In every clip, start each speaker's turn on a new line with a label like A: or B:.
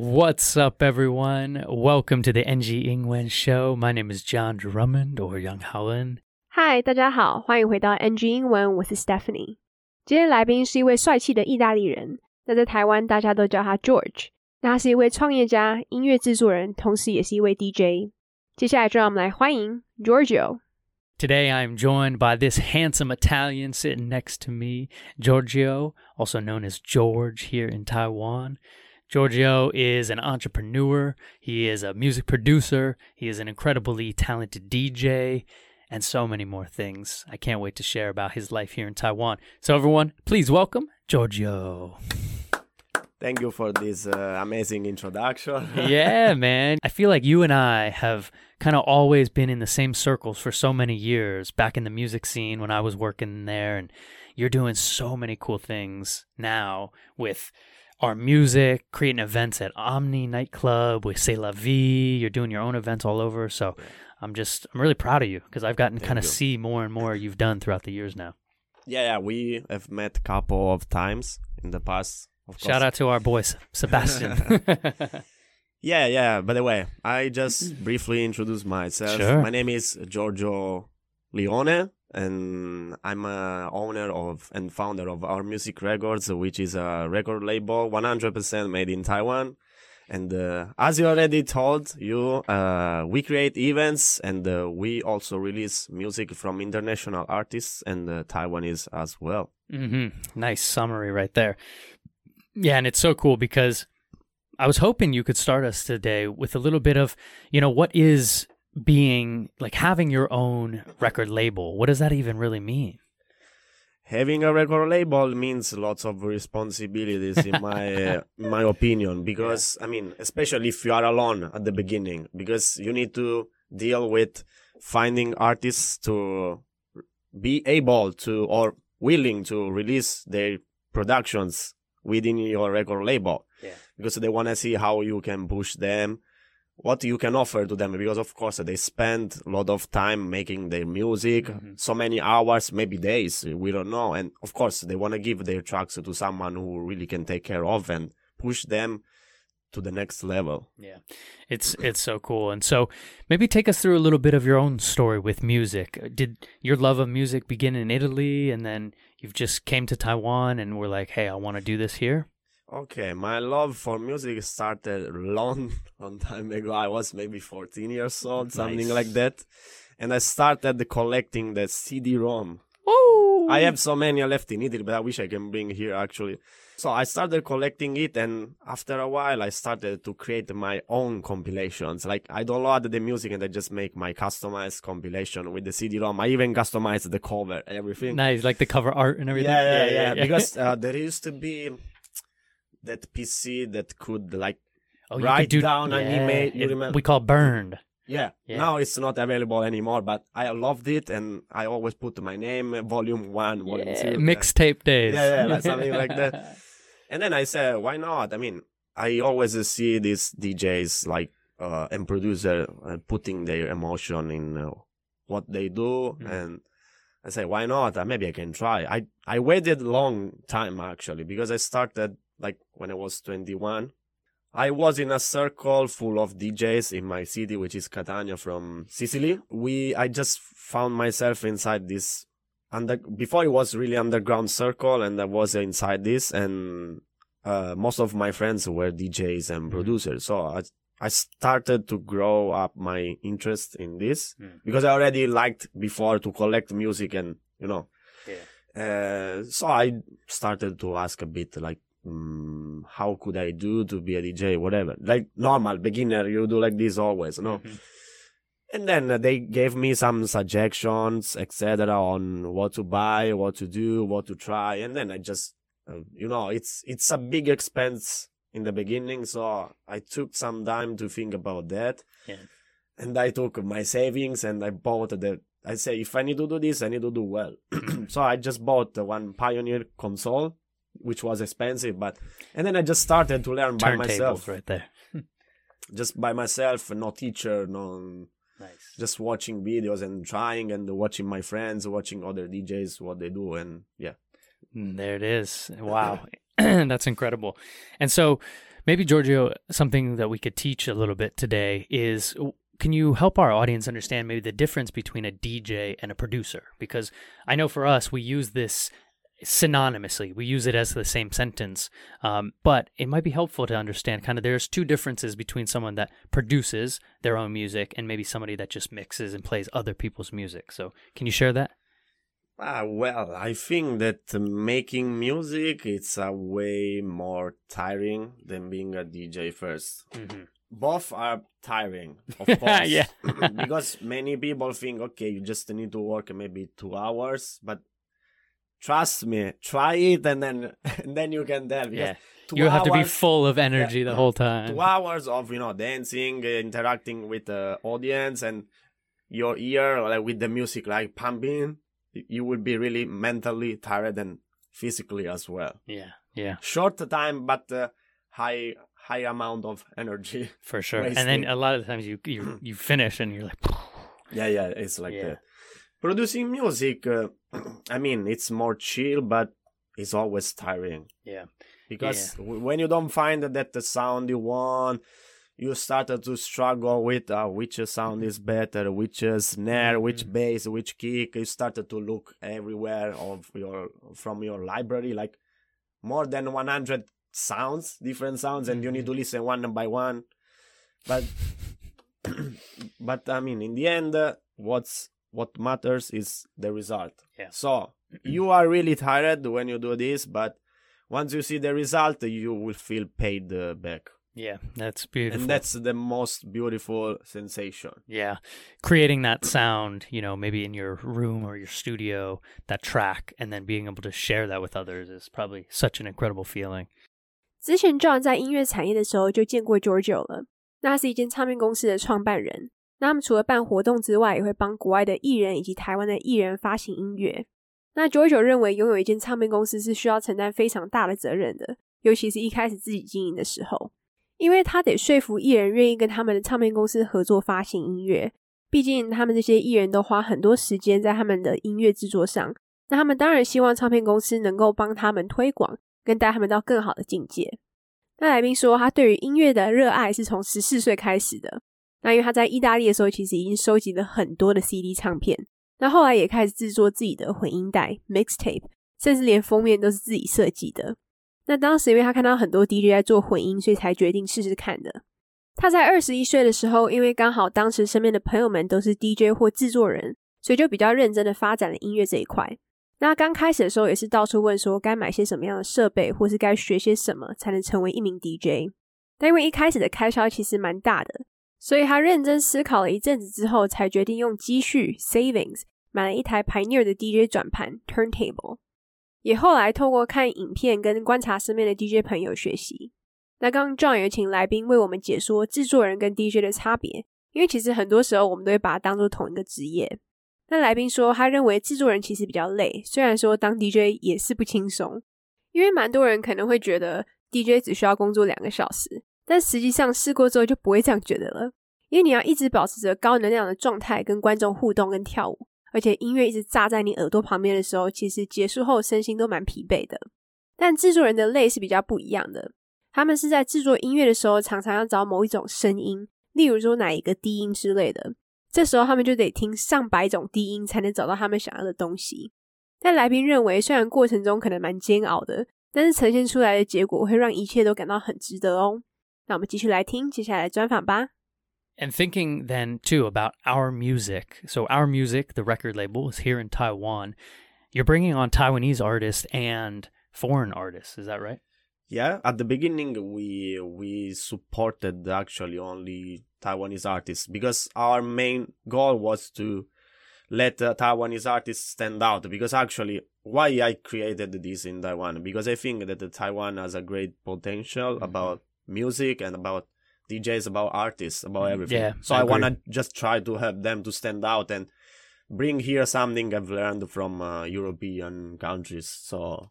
A: What's up, everyone? Welcome to the NG Ingwen Show. My name is John Drummond or Yang Haoen.
B: Hi，大家好，欢迎回到 NG 英文，我是 Stephanie。今天来宾是一位帅气的意大利人，那在台湾大家都叫他 George。那他是一位创业家、音乐制作人，同时也是一位 DJ。接下来就让我们来欢迎 Giorgio。
A: Today I am joined by this handsome Italian sitting next to me, Giorgio, also known as George here in Taiwan. Giorgio is an entrepreneur, he is a music producer, he is an incredibly talented DJ, and so many more things. I can't wait to share about his life here in Taiwan. So, everyone, please welcome Giorgio.
C: Thank you for this uh, amazing introduction.
A: yeah, man. I feel like you and I have kind of always been in the same circles for so many years back in the music scene when I was working there. And you're doing so many cool things now with our music, creating events at Omni Nightclub with C'est La Vie. You're doing your own events all over. So I'm just, I'm really proud of you because I've gotten to kind of see more and more you've done throughout the years now.
C: yeah, yeah, we have met a couple of times in the past. Of.
A: Shout out to our boy, Sebastian.
C: Yeah, yeah. By the way, I just mm. briefly introduce myself.
A: Sure.
C: My name is Giorgio Leone, and I'm a owner of and founder of Our Music Records, which is a record label 100% made in Taiwan. And uh, as you already told you, uh, we create events and uh, we also release music from international artists and uh, Taiwanese as well.
A: hmm Nice summary right there. Yeah, and it's so cool because I was hoping you could start us today with a little bit of, you know, what is being like having your own record label? What does that even really mean?
C: Having a record label means lots of responsibilities, in my uh, my opinion. Because I mean, especially if you are alone at the beginning, because you need to deal with finding artists to be able to or willing to release their productions within your record label.
A: Yeah.
C: Because they want to see how you can push them, what you can offer to them. Because of course they spend a lot of time making their music,
A: Mhm.
C: so many hours, maybe days, we don't know. And of course they want to give their tracks to someone who really can take care of and push them to the next level.
A: Yeah. It's it's so cool. And so maybe take us through a little bit of your own story with music. Did your love of music begin in Italy and then you've just came to Taiwan and were like, "Hey, I want to do this here?"
C: Okay, my love for music started long, long time ago. I was maybe 14 years old, something
A: Nice.
C: like that. And I started collecting the CD-ROM.
A: Oh.
C: I have so many left in Italy, but I wish I can bring here actually. So I started collecting it, and after a while, I started to create my own compilations. Like I download the music and I just make my customized compilation with the CD-ROM. I even customized the cover, everything.
A: Nice, like the cover art and everything.
C: Yeah, yeah, yeah. Because uh, there used to be that PC that could like
A: Oh,
C: write
A: could do,
C: down an image, you
A: it-
C: remember?
A: We call burned.
C: yeah.
A: Yeah.
C: Now it's not available anymore, but I loved it, and I always put my name, volume one, volume
A: Yeah,
C: two.
A: mixtape days.
C: Yeah, yeah, like something like that. And then I said, why not? I mean, I always see these DJs like uh, and producer uh, putting their emotion in uh, what they do,
A: Mm.
C: and I say, why not? Uh, maybe I can try. I I waited long time actually because I started like when I was twenty one. I was in a circle full of DJs in my city, which is Catania from Sicily. We, I just found myself inside this under, before it was really underground circle and I was inside this and, uh, most of my friends were DJs and
A: Mhm.
C: producers. So I, I started to grow up my interest in this
A: Mm.
C: because I already liked before to collect music and, you know, uh, so I started to ask a bit like, mm, how could I do to be a DJ, whatever. Like normal beginner, you do like this always, no?
A: Mhm.
C: And then they gave me some suggestions, etc., on what to buy, what to do, what to try, and then I just, uh, you know, it's it's a big expense in the beginning, so I took some time to think about that,
A: Yeah.
C: and I took my savings and I bought the. I say if I need to do this, I need to do well. so I just bought one Pioneer console, which was expensive, but and then I just started to learn by myself,
A: right there.
C: just by myself, no teacher, no
A: Nice.
C: just watching videos and trying and watching my friends, watching other DJs what they do, and yeah.
A: Mm, There it is. Wow. That's incredible. And so Maybe Giorgio, something that we could teach a little bit today is can you help our audience understand maybe the difference between a DJ and a producer? Because I know for us, we use this synonymously. We use it as the same sentence, um, but it might be helpful to understand kind of there's two differences between someone that produces their own music and maybe somebody that just mixes and plays other people's music. So, can you share that?
C: Ah, well, I think that making music it's a way more tiring than being a DJ 1st
A: Mm-hmm.
C: Both are tiring, of course.
A: Yeah.
C: because many people think, okay, you just need to work maybe two hours, but trust me, try it and then and then you can tell.
A: Yeah. You have to be full of energy the whole time.
C: two hours of you know dancing, uh, interacting with the audience, and your ear like with the music like pumping. You will be really mentally tired and physically as well.
A: Yeah, yeah,
C: Short time, but uh, high high amount of energy.
A: for sure. And then a lot of times you you you finish and you're like,
C: yeah, yeah, it's like
A: Yeah.
C: that. Producing music, uh, I mean, it's more chill, but it's always tiring.
A: yeah,
C: because w when you don't find that the sound you want you started to struggle with uh, which sound is better which uh, snare which
A: Mhm.
C: bass which kick you started to look everywhere of your from your library like more than 100 sounds different sounds and you need to listen one by one. But but i mean in the end uh, what's what matters is the result
A: Yeah.
C: so you are really tired when you do this but once you see the result you will feel paid uh, back
A: yeah. That's beautiful.
C: and that's the most beautiful sensation
A: Yeah. Creating that sound, you know, maybe in your room or your studio, that track, and then being able to share that with others is probably such an incredible feeling.
B: 之前 John 在音乐产业的时候就见过 Giorgio 了，那他是一间唱片公司的创办人。 那他们除了办活动之外，也会帮国外的艺人以及台湾的艺人发行音乐。那 Giorgio 认为拥有一间唱片公司是需要承担非常大的责任的，尤其是一开始自己经营的时候，因为他得说服艺人愿意跟他们的唱片公司合作发行音乐。毕竟他们这些艺人都花很多时间在他们的音乐制作上，那他们当然希望唱片公司能够帮他们推广，跟带他们到更好的境界。那来宾说，他对于音乐的热爱是从十四岁开始的。那因为他在意大利的时候，其实已经收集了很多的 CD 唱片，那后来也开始制作自己的混音带 mixtape，甚至连封面都是自己设计的。那当时因为他看到很多 DJ 在做混音，所以才决定试试看的。他在二十一岁的时候，因为刚好当时身边的朋友们都是 DJ 或制作人，所以就比较认真的发展了音乐这一块。那刚开始的时候也是到处问说该买些什么样的设备，或是该学些什么才能成为一名 DJ。但因为一开始的开销其实蛮大的，所以他认真思考了一阵子之后，才决定用积蓄 （savings） 买了一台 Pioneer 的 DJ 转盘 （turntable）。也后来透过看影片跟观察身边的 DJ 朋友学习。那刚刚 John 有请来宾为我们解说制作人跟 DJ 的差别，因为其实很多时候我们都会把它当做同一个职业。那来宾说，他认为制作人其实比较累，虽然说当 DJ 也是不轻松，因为蛮多人可能会觉得 DJ 只需要工作两个小时，但实际上试过之后就不会这样觉得了，因为你要一直保持着高能量的状态，跟观众互动跟跳舞，而且音乐一直炸在你耳朵旁边的时候，其实结束后身心都蛮疲惫的。但制作人的累是比较不一样的，他们是在制作音乐的时候，常常要找某一种声音，例如说哪一个低音之类的。这时候他们就得听上百种低音才能找到他们想要的东西。但来宾认为，虽然过程中可能蛮煎熬的，但是呈现出来的结果会让一切都感到很值得哦。那我们继续来听接下来的专访吧。
A: And thinking then too about our music. So our music, the record label, is here in Taiwan. You're bringing on Taiwanese artists and foreign artists. Is that right?
C: yeah at the beginning we we supported actually only taiwanese artists because our main goal was to let uh, taiwanese artists stand out because actually why i created this in taiwan because i think that the taiwan has a great potential
A: Mhm.
C: about music and about djs about artists about
A: Mhm.
C: everything
A: Yeah,
C: so
A: I
C: i, want to just try to help them to stand out and bring here something i've learned from uh, european countries so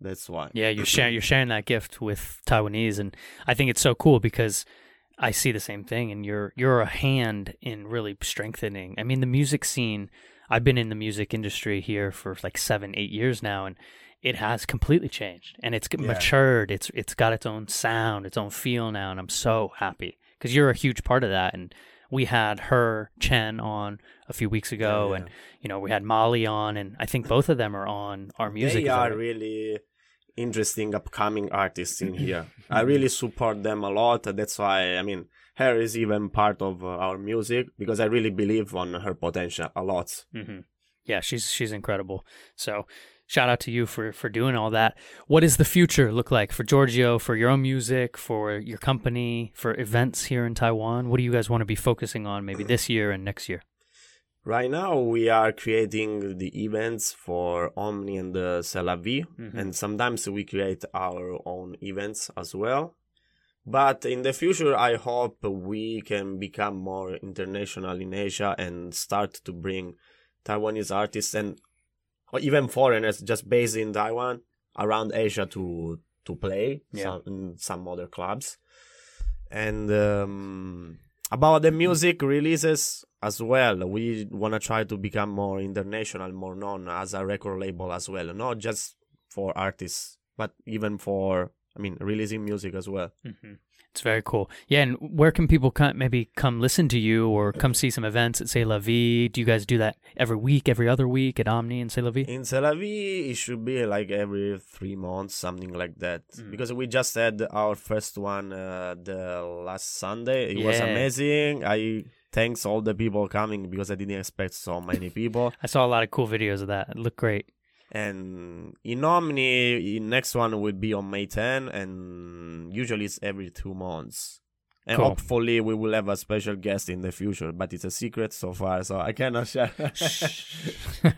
C: that's why
A: Yeah, you're sharing you're sharing that gift with Taiwanese, and I think it's so cool because I see the same thing, and you're you're a hand in really strengthening. I mean, the music scene. I've been in the music industry here for like seven, eight years now, and it has completely changed and it's
C: Yeah.
A: matured. It's it's got its own sound, its own feel now, and I'm so happy because you're a huge part of that. And we had her Chen on a few weeks ago,
C: Yeah,
A: and you know we had Molly on, and I think both of them are on our music.
C: They are really interesting upcoming artists in here. I really support them a lot. That's why I mean her is even part of uh, our music because I really believe on her potential a lot.
A: hmm Yeah, she's she's incredible. So shout out to you for for doing all that. What does the future look like for Giorgio, for your own music, for your company, for events here in Taiwan? What do you guys want to be focusing on maybe this year and next year?
C: Right now, we are creating the events for Omni and the C'est La Vie,
A: Mhm.
C: and sometimes we create our own events as well. But in the future, I hope we can become more international in Asia and start to bring Taiwanese artists and or even foreigners just based in Taiwan around Asia to to play
A: Yeah.
C: some, in some other clubs. And um, about the music releases as well, we want to try to become more international, more known as a record label as well, not just for artists, but even for I mean releasing music as well.
A: hmm It's very cool. Yeah, and where can people come, maybe come listen to you or come see some events at C'est La Vie? Do you guys do that every week, every other week at Omni and C'est La Vie?
C: In C'est La Vie, it should be like every three months, something like that.
A: Mm.
C: Because we just had our first one uh, the last Sunday. It was amazing. I thanks all the people coming because I didn't expect so many people.
A: I saw a lot of cool videos of that. It looked great
C: and in Omni, the next one will be on May 10, and usually it's every two months. And
A: Cool.
C: hopefully we will have a special guest in the future, but it's a secret so far, so I cannot share.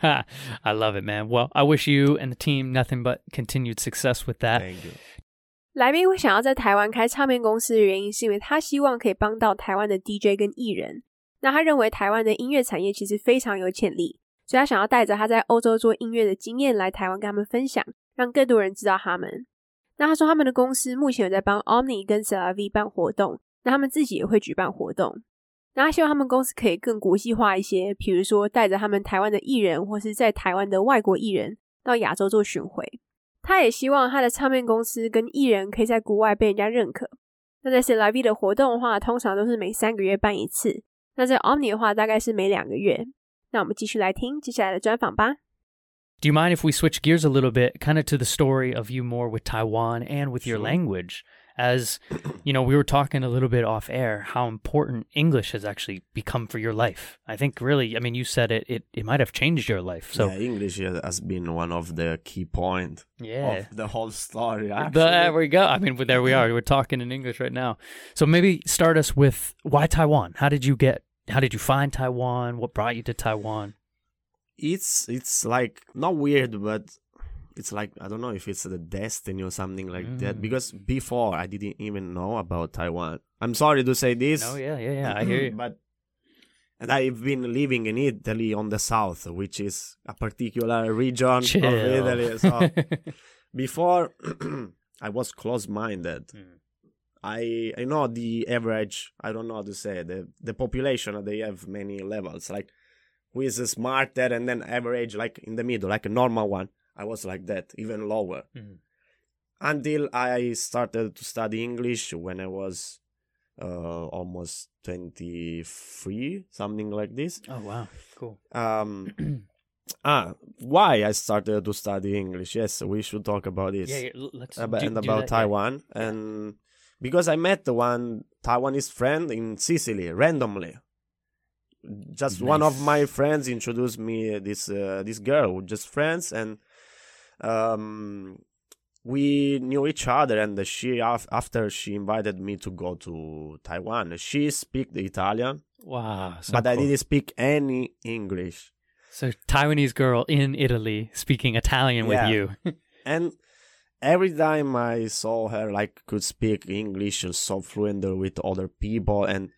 A: I love it, man. Well, I wish you and the team nothing but continued success with that.
C: Thank you.
B: 来宾会想要在台湾开唱片公司的原因，是因为他希望可以帮到台湾的 DJ 跟艺人。那他认为台湾的音乐产业其实非常有潜力， 所以他想要带着他在欧洲做音乐的经验来台湾跟他们分享，让更多人知道他们。那他说他们的公司目前有在帮 Omni 跟 c e l v 办活动，那他们自己也会举办活动。那他希望他们公司可以更国际化一些，比如说带着他们台湾的艺人，或是在台湾的外国艺人到亚洲做巡回。他也希望他的唱片公司跟艺人可以在国外被人家认可。那在 c e l v 的活动的话，通常都是每三个月办一次；那在 Omni 的话，大概是每两个月。那我们继续来听接下来的专访吧。
A: Do you mind if we switch gears a little bit, kind of to the story of you more with Taiwan and with your
C: Sure.
A: language? As you know, we were talking a little bit off air how important English has actually become for your life. I think really, I mean, you said it, it, it might have changed your life. So,
C: yeah, English has been one of the key point
A: yeah.
C: of the whole story.
A: The-
C: Actually.
A: there we go. I mean, but there we are. We're talking in English right now. So maybe start us with why Taiwan? How did you get? how did you find Taiwan? What brought you to Taiwan?
C: it's it's like not weird, but it's like I don't know if it's the destiny or something like that.
A: Mm.
C: Because before I didn't even know about Taiwan. I'm sorry to say this.
A: No, yeah, yeah, yeah. I hear you.
C: but and I've been living in Italy on the south, which is a particular region
A: Chill.
C: of Italy. So before I was close-minded.
A: Mm.
C: I I know the average. I don't know how to say the the population. They have many levels. Like who is smarter, and then average, like in the middle, like a normal one. I was like that, even lower.
A: Mhm.
C: Until I started to study English when I was uh, almost twenty three, something like this.
A: oh wow, cool.
C: Um, ah, why I started to study English? Yes, we should talk about this
A: Yeah, yeah let's
C: about,
A: do-
C: and about
A: that, yeah.
C: Taiwan, and because I met the one Taiwanese friend in Sicily randomly. Just one of my friends introduced me this uh, this girl, just friends, and um, we knew each other. And she af- after she invited me to go to Taiwan, she speak the Italian,
A: Wow, so
C: but I didn't speak any English.
A: So Taiwanese girl in Italy speaking Italian with you.
C: and every time I saw her, like, could speak English so fluent with other people, and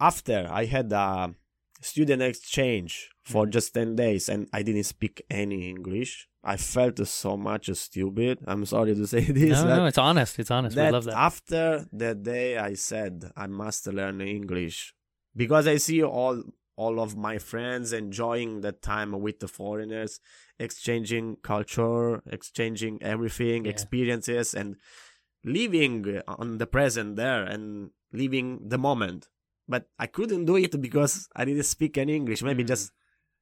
C: after I had a student exchange for
A: Mhm.
C: just ten days, and I didn't speak any English. I felt so much stupid. I'm sorry to say this.
A: no, no, it's honest. It's honest. We love that.
C: after that day, I said I must learn English because I see all all of my friends, enjoying the time with the foreigners, exchanging culture, exchanging everything,
A: Yeah.
C: experiences, and living on the present there and living the moment. But I couldn't do it because I didn't speak any English. Maybe
A: Mm.
C: just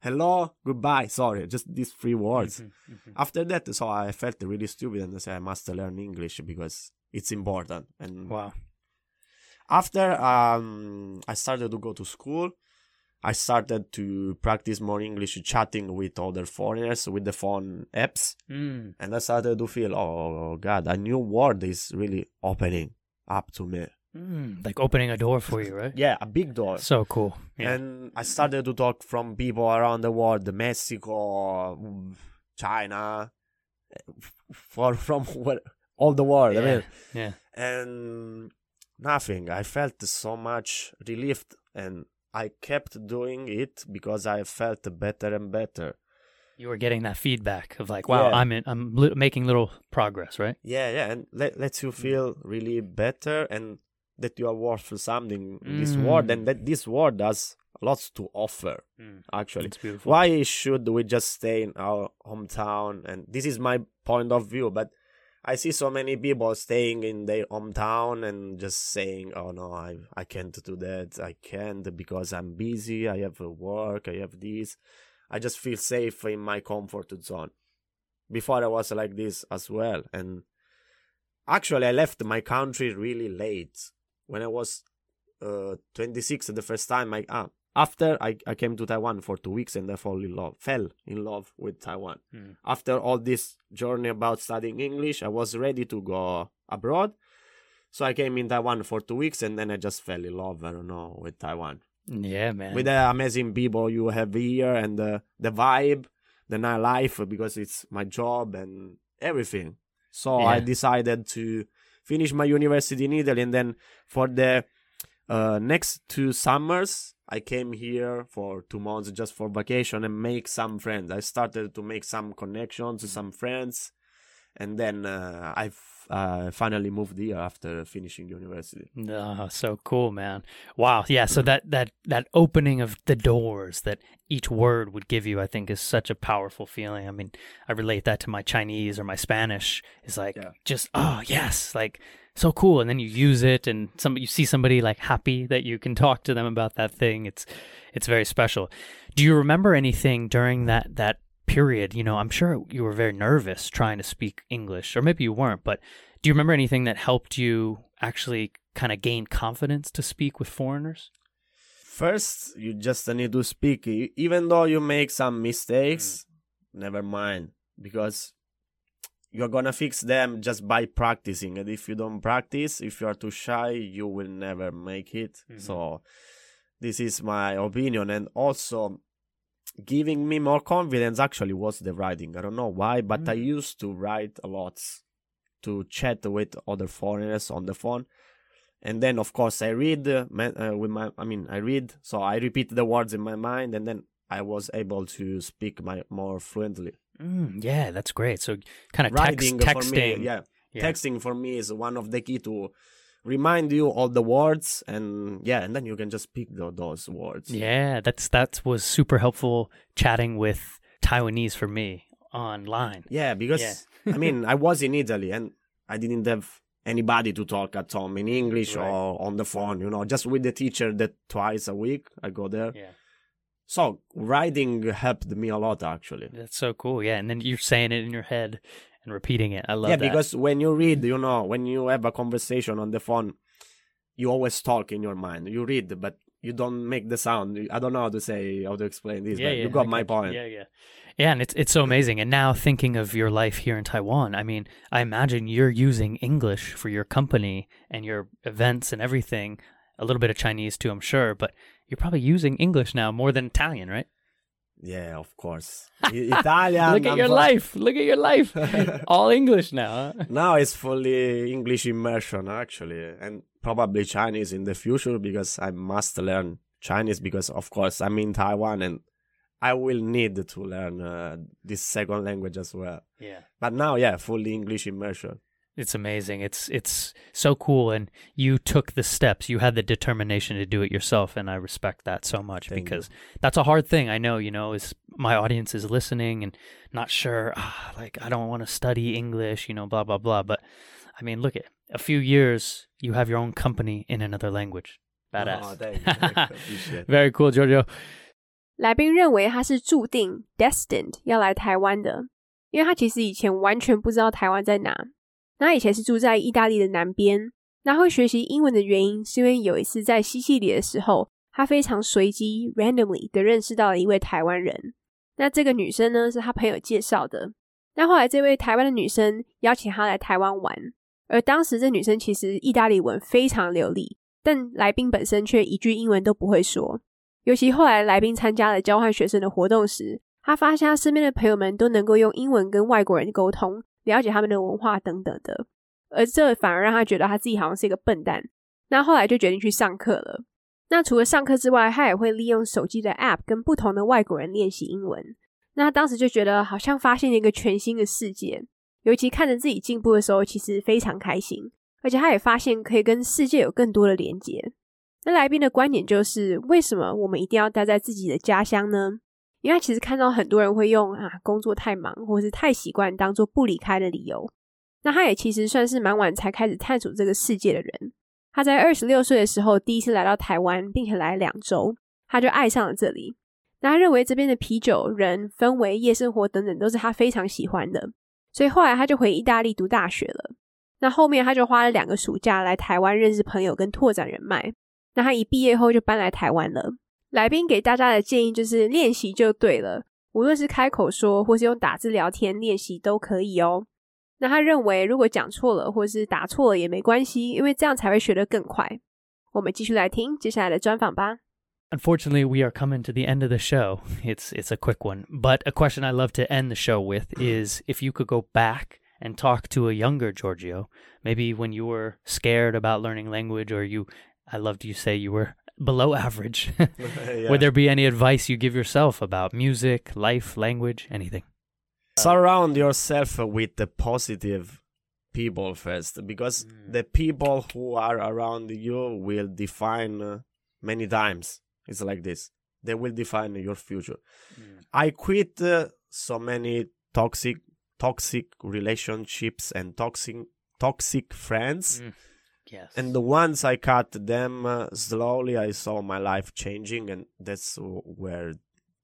C: hello, goodbye, sorry, just these three words.
A: Mhm, mhm.
C: After that, so I felt really stupid and I said I must learn English because it's important. And
A: Wow.
C: after um, I started to go to school, I started to practice more English chatting with other foreigners with the phone apps.
A: Mm.
C: And I started to feel, oh God, a new world is really opening up to me.
A: Mm. Like opening a door for you, right?
C: Yeah, a big door.
A: So cool. Yeah.
C: And I started to talk from people around the world, Mexico, China, for from where, all the world. I mean,
A: yeah.
C: and nothing. I felt so much relieved, and I kept doing it because I felt better and better.
A: You were getting that feedback of like, wow,
C: Yeah.
A: I'm in, I'm li- making little progress, right?
C: Yeah, yeah, and let, lets you feel really better and that you are worth something in this world,
A: Mm.
C: and that this world has lots to offer.
A: Mm.
C: Actually,
A: It's beautiful.
C: why should we just stay in our hometown and this is my point of view but i see so many people staying in their hometown and just saying oh no i i can't do that. I can't because i'm busy. I have work. I have this. I just feel safe in my comfort zone. Before i was like this as well. And actually i left my country really late. When i was uh 26 the first time i ah, after I, I came to Taiwan for two weeks and I fall in love, fell in love with Taiwan.
A: Mm.
C: After all this journey about studying English, I was ready to go abroad. So I came in Taiwan for two weeks and then I just fell in love, I don't know, with Taiwan.
A: Yeah, man.
C: With the amazing people you have here and the, the vibe, the nightlife, because it's my job and everything. So I decided to finish my university in Italy and then for the uh, next two summers I came here for two months just for vacation and make some friends. I started to make some connections, some friends, and then uh, I uh, finally moved here after finishing university.
A: Oh, so cool, man. Wow. Yeah, so that that that opening of the doors that each word would give you, I think is such a powerful feeling. I mean, I relate that to my Chinese or my Spanish. It's like
C: Yeah.
A: just oh, yes, like so cool and then you use it and some you see somebody like happy that you can talk to them about that thing. It's it's very special. Do you remember anything during that that period? You know, I'm sure you were very nervous trying to speak English or maybe you weren't, but do you remember anything that helped you actually kind of gain confidence to speak with foreigners?
C: First, you just need to speak. Even though you make some mistakes, mm. never mind, because you're gonna fix them just by practicing. And if you don't practice, if you are too shy, you will never make it.
A: Mhm.
C: So, this is my opinion. And also, giving me more confidence actually was the writing. I don't know why, but I
A: Mm.
C: used to write a lot to chat with other foreigners on the phone and then of course i read uh, uh, with my i mean i read so i repeat the words in my mind and then i was able to speak my more fluently
A: Mm, yeah, that's great. So kind of text, texting.
C: me yeah.
A: Yeah.
C: texting for me is one of the key to remind you all the words and yeah and then you can just pick tho- those words
A: Yeah, that's that was super helpful chatting with Taiwanese for me online.
C: yeah because i mean i was in italy and i didn't have anybody to talk at home in english
A: Right.
C: or on the phone you know just with the teacher that twice a week i go there
A: Yeah.
C: So writing helped me a lot actually.
A: That's so cool. Yeah, and then you're saying it in your head and repeating it. I love that.
C: yeah,
A: that.
C: because when you read, you know, when you have a conversation on the phone, you always talk in your mind. You read, but you don't make the sound. I don't know how to say how to explain this,
A: yeah,
C: but
A: yeah,
C: you got
A: I
C: my point.
A: Yeah, yeah. Yeah, and it's it's so amazing. And now thinking of your life here in Taiwan, I mean, I imagine you're using English for your company and your events and everything. A little bit of Chinese too, I'm sure, but you're probably using English now more than Italian, right?
C: Yeah, of course. Italian.
A: Look at
C: I'm
A: your
C: from-
A: life. Look at your life. All English now. huh?
C: now it's fully English immersion actually, and probably Chinese in the future because I must learn Chinese because of course I'm in Taiwan and I will need to learn uh, this second language as well.
A: Yeah.
C: But now, yeah, fully English immersion
A: It's amazing. It's it's so cool and you took the steps. You had the determination to do it yourself and I respect that so much
C: Thank you.
A: because that's a hard thing. I know, you know, is my audience is listening and not sure ah, like I don't want to study English, you know, blah blah blah, but I mean, look at a few years you have your own company in another language. Badass.
C: Oh, thank you. Thank you. Appreciate it.
A: Very cool, Giorgio.
B: 来宾认为他是注定 destined 要来台湾的，因为他其实以前完全不知道台湾在哪。 那以前是住在意大利的南边，那会学习英文的原因是因为有一次在西西里的时候，他非常随机 randomly 的认识到了一位台湾人。那这个女生呢是他朋友介绍的。那后来这位台湾的女生邀请他来台湾玩，而当时这女生其实意大利文非常流利，但来宾本身却一句英文都不会说。尤其后来来宾参加了交换学生的活动时，他发现他身边的朋友们都能够用英文跟外国人沟通，了解他们的文化等等的，而这反而让他觉得他自己好像是一个笨蛋。那后来就决定去上课了。那除了上课之外，他也会利用手机的 App 跟不同的外国人练习英文。那他当时就觉得好像发现了一个全新的世界，尤其看着自己进步的时候，其实非常开心。而且他也发现可以跟世界有更多的连接。那来宾的观点就是：为什么我们一定要待在自己的家乡呢？因为其实看到很多人会用啊工作太忙或是太习惯当做不离开的理由。那他也其实算是蛮晚才开始探索这个世界的人。他在二十六岁的时候第一次来到台湾，并且来两周，他就爱上了这里。那他认为这边的啤酒、人、氛围、夜生活等等都是他非常喜欢的，所以后来他就回意大利读大学了。那后面他就花了两个暑假来台湾认识朋友跟拓展人脉。那他一毕业后就搬来台湾了。来宾给大家的建议就是练习就对了，无论是开口说或是用打字聊天练习都可以哦。那他认为如果讲错了或是打错了也没关系，因为这样才会学得更快。我们继续来听接下来的专访吧。
A: Unfortunately, we are coming to the end of the show. It's it's a quick one, but a question I love to end the show with is if you could go back and talk to a younger Giorgio, maybe when you were scared about learning language or you I loved you say you were below average.
C: Yeah.
A: Would there be any advice you give yourself about music, life, language, anything?
C: surround yourself with the positive people first because
A: Mm.
C: the people who are around you will define uh, many times it's like this they will define your future i quit uh, so many toxic toxic relationships and toxic toxic friends
A: Mm. Yes.
C: and once i cut them uh, slowly i saw my life changing and that's where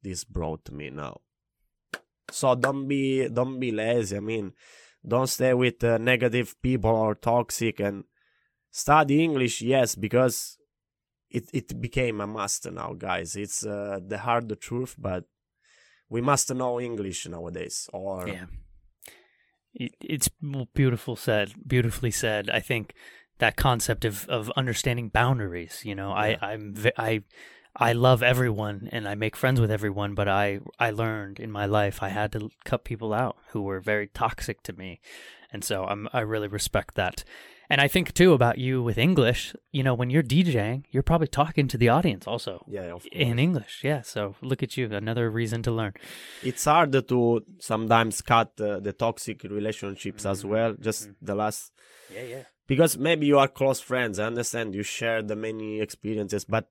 C: this brought me now so don't be don't be lazy i mean don't stay with uh, negative people or toxic and study english yes because it it became a must now guys it's uh, the hard truth but we must know english nowadays or
A: Yeah. It, it's beautiful said, beautifully said. I think that concept of, of understanding boundaries, you know,
C: Yeah.
A: I, I'm, I, I love everyone and I make friends with everyone, but I, I learned in my life I had to cut people out who were very toxic to me. And so I'm, I really respect that. And I think too about you with English, you know, when you're DJing, you're probably talking to the audience also
C: yeah of course.
A: in English. Yeah. So look at you, another reason to learn.
C: it's hard to sometimes cut uh, the toxic relationships as
A: Mhm.
C: well just
A: Mhm.
C: the last
A: Yeah. Yeah.
C: because maybe you are close friends i understand you share the many experiences but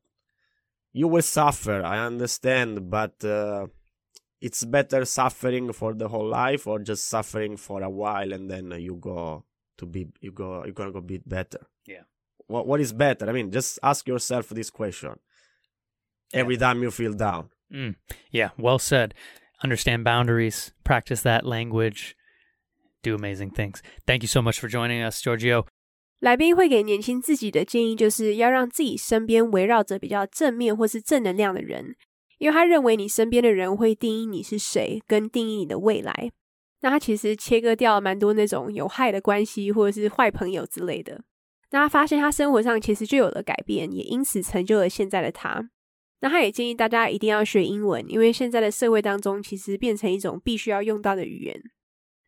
C: you will suffer i understand but uh, it's better suffering for the whole life or just suffering for a while and then you go to be you go you're gonna go be better
A: Yeah.
C: what, what is better i mean just ask yourself this question every time you feel down
A: Mm. Yeah, well said. Understand boundaries, practice that language, do amazing things. Thank you so much for joining us, Giorgio.
B: 来宾会给年轻自己的建议，就是要让自己身边围绕着比较正面或是正能量的人，因为他认为你身边的人会定义你是谁，跟定义你的未来。 那他其实切割掉了蛮多那种有害的关系或者是坏朋友之类的。那他发现他生活上其实就有了改变，也因此成就了现在的他。那他也建议大家一定要学英文，因为现在的社会当中其实变成一种必须要用到的语言。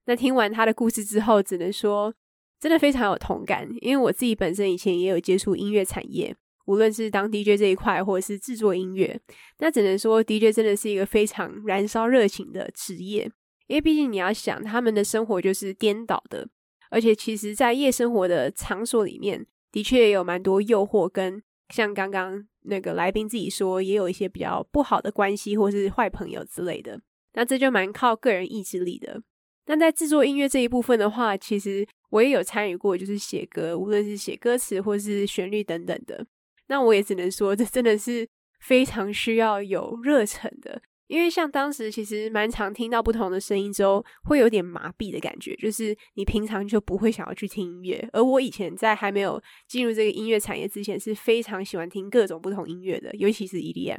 B: 那听完他的故事之后，只能说真的非常有同感，因为我自己本身以前也有接触音乐产业，无论是当 DJ 这一块，或者是制作音乐，那只能说 DJ 真的是一个非常燃烧热情的职业，因为毕竟你要想，他们的生活就是颠倒的，而且其实，在夜生活的场所里面，的确也有蛮多诱惑，跟像刚刚那个来宾自己说，也有一些比较不好的关系或是坏朋友之类的。那这就蛮靠个人意志力的。那在制作音乐这一部分的话，其实我也有参与过，就是写歌，无论是写歌词或是旋律等等的。那我也只能说，这真的是非常需要有热忱的。因为像当时其实蛮常听到不同的声音之后，会有点麻痹的感觉，就是你平常就不会想要去听音乐。而我以前在还没有进入这个音乐产业之前，是非常喜欢听各种不同音乐的，尤其是 EDM。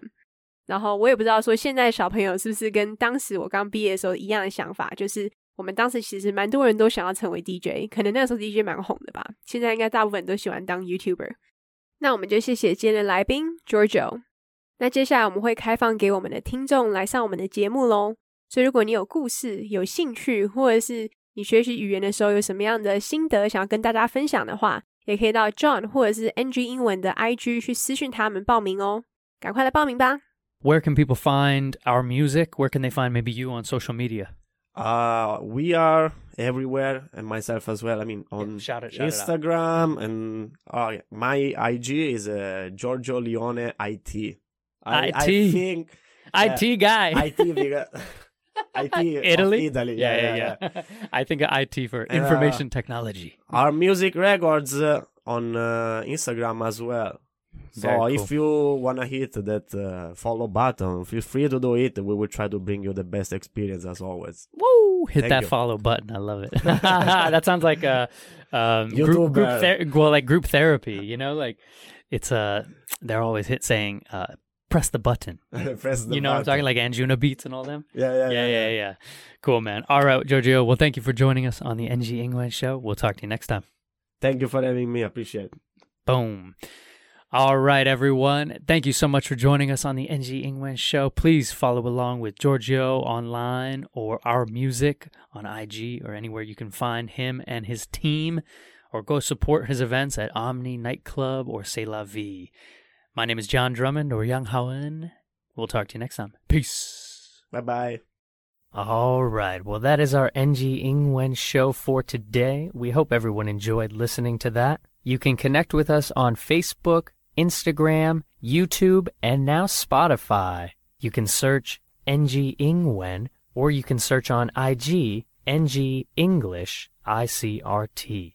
B: 然后我也不知道说现在小朋友是不是跟当时我刚毕业的时候一样的想法，就是我们当时其实蛮多人都想要成为 DJ，可能那个时候 DJ 蛮红的吧。现在应该大部分都喜欢当 YouTuber。那我们就谢谢今天的来宾 George。那接下来我们会开放给我们的听众来上我们的节目喽。所以如果你有故事、有兴趣，或者是你学习语言的时候有什么样的心得想要跟大家分享的话，也可以到 John 或者是 NG 英文的 IG 去私讯他们报名哦。赶快来报名吧！
A: Where can people find our music? Where can they find maybe you on social media?
C: Uh, we are everywhere, and myself as well. I mean, on
A: shout it, shout
C: Instagram, and uh, my IG is uh, Giorgio Leone IT. I,
A: IT.
C: I think
A: IT guy.
C: IT because IT
A: Italy?
C: Italy.
A: yeah, yeah, yeah. I think IT for
C: And, uh,
A: information technology.
C: Our music records uh, on uh, Instagram as well. So if you wanna hit that uh, follow button, feel free to do it. We will try to bring you the best experience as always.
A: Woo! Hit
C: Thank
A: that
C: you.
A: follow button. I love it. that sounds like a um, group, group ther- well, like group therapy. You know, like it's uh, they're always hit saying uh, press the button.
C: Press the
A: you know what I'm talking like Anjunabeats and all them.
C: Yeah, yeah,
A: Yeah, yeah, yeah. Cool, man. All right, Giorgio. Well, thank you for joining us on the NG English show. We'll talk to you next time.
C: Thank you for having me. I appreciate it.
A: Boom. All right, everyone. Thank you so much for joining us on the NG English show. Please follow along with Giorgio online or our music on IG or anywhere you can find him and his team, or go support his events at Omni Nightclub or C'est La Vie. My name is John Drummond or Yang Haoen. We'll talk to you next time. Peace.
C: Bye bye.
A: All right. Well, that is our NG Ingwen show for today. We hope everyone enjoyed listening to that. You can connect with us on Facebook, Instagram, YouTube, and now Spotify. You can search NG Ingwen or you can search on IG NG English ICRT.